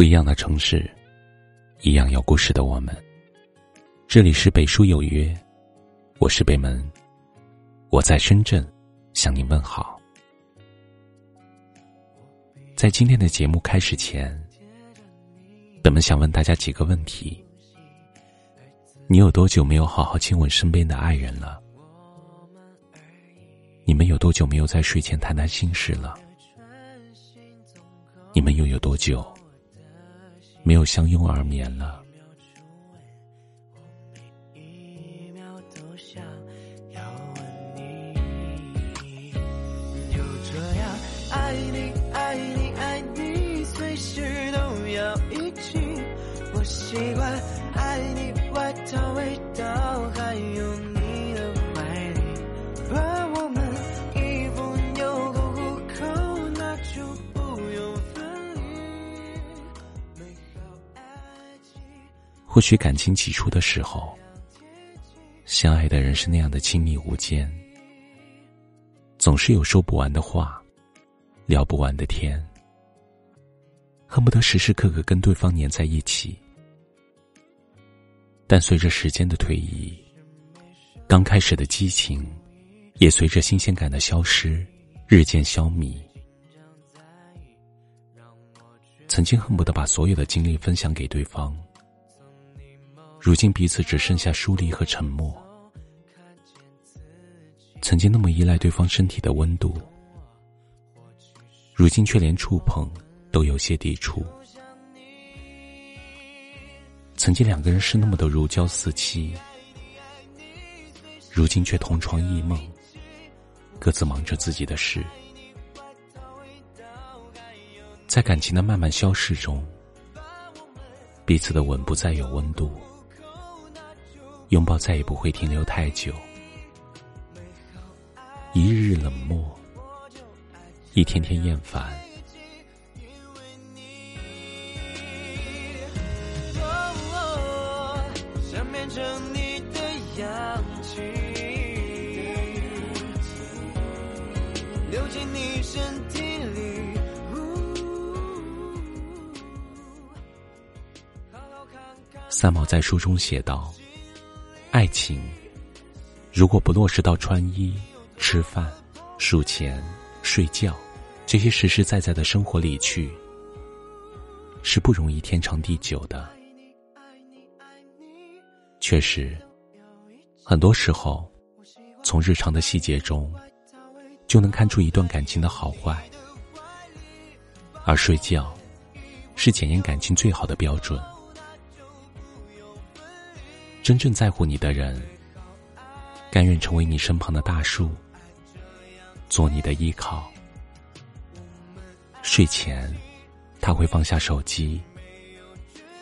不一样的城市，一样有故事的我们。这里是北书有约，我是北门，我在深圳向你问好。在今天的节目开始前，本门想问大家几个问题：你有多久没有好好亲吻身边的爱人了？你们有多久没有在睡前谈谈心事了？你们又有多久？没有相拥而眠了每一秒都想要吻你。就这样爱你爱你爱你，随时都要一起。我习惯爱你或许感情起初的时候，相爱的人是那样的亲密无间，总是有说不完的话，聊不完的天，恨不得时时刻刻跟对方黏在一起。但随着时间的推移，刚开始的激情，也随着新鲜感的消失，日渐消弭。曾经恨不得把所有的精力分享给对方。如今彼此只剩下疏离和沉默。曾经那么依赖对方身体的温度，如今却连触碰都有些抵触。曾经两个人是那么的如胶似漆，如今却同床异梦，各自忙着自己的事。在感情的慢慢消逝中，彼此的吻不再有温度。拥抱再也不会停留太久，一日日冷漠，一天天厌烦。想变成你的氧气，流进你身体里。好好看看三毛在书中写道。爱情，如果不落实到穿衣、吃饭、数钱、睡觉这些实实在在的生活里去，是不容易天长地久的。确实，很多时候，从日常的细节中，就能看出一段感情的好坏。而睡觉，是检验感情最好的标准。真正在乎你的人，甘愿成为你身旁的大树，做你的依靠。睡前，他会放下手机，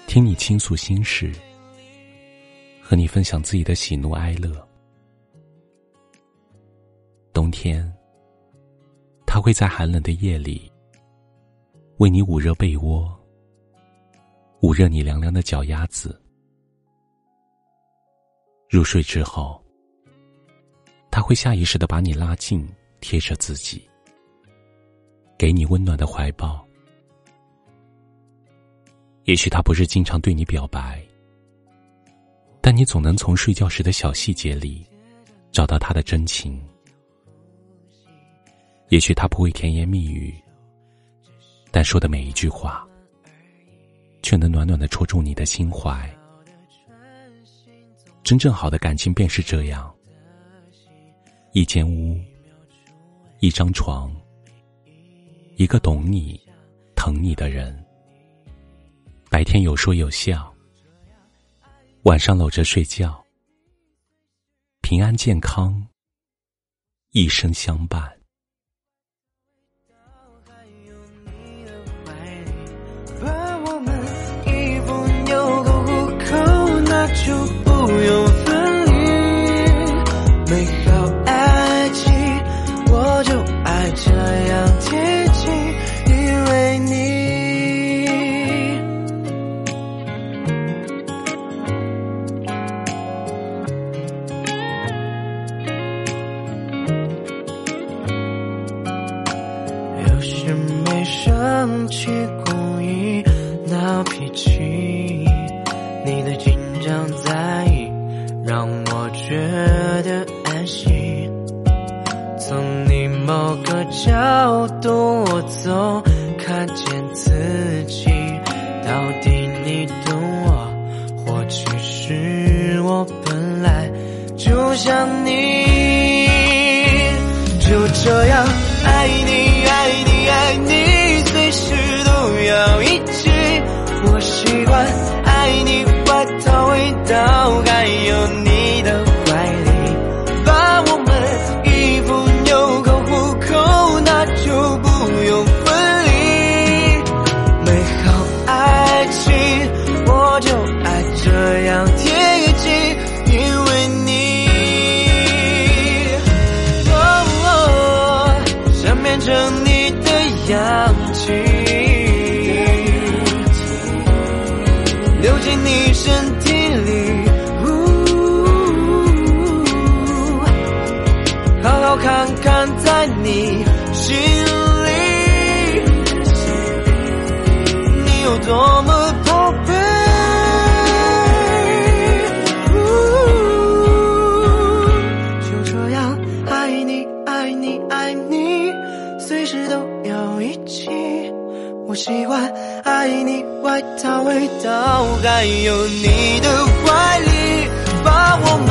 听你倾诉心事，和你分享自己的喜怒哀乐。冬天，他会在寒冷的夜里，为你捂热被窝，捂热你凉凉的脚丫子。入睡之后，他会下意识的把你拉近，贴着自己，给你温暖的怀抱。也许他不是经常对你表白，但你总能从睡觉时的小细节里找到他的真情。也许他不会甜言蜜语，但说的每一句话，却能暖暖的戳中你的心怀。真正好的感情便是这样：一间屋，一张床，一个懂你、疼你的人。白天有说有笑，晚上搂着睡觉，平安健康，一生相伴。把我们衣服纽扣虎口，那就。角度，我总看见自己。到底你懂我，或许是我本来就像你，气，流进你身体里，呜好好看看在你心里。你有多么随时都要一起。我喜欢爱你外套味道，还有你的怀里，把我们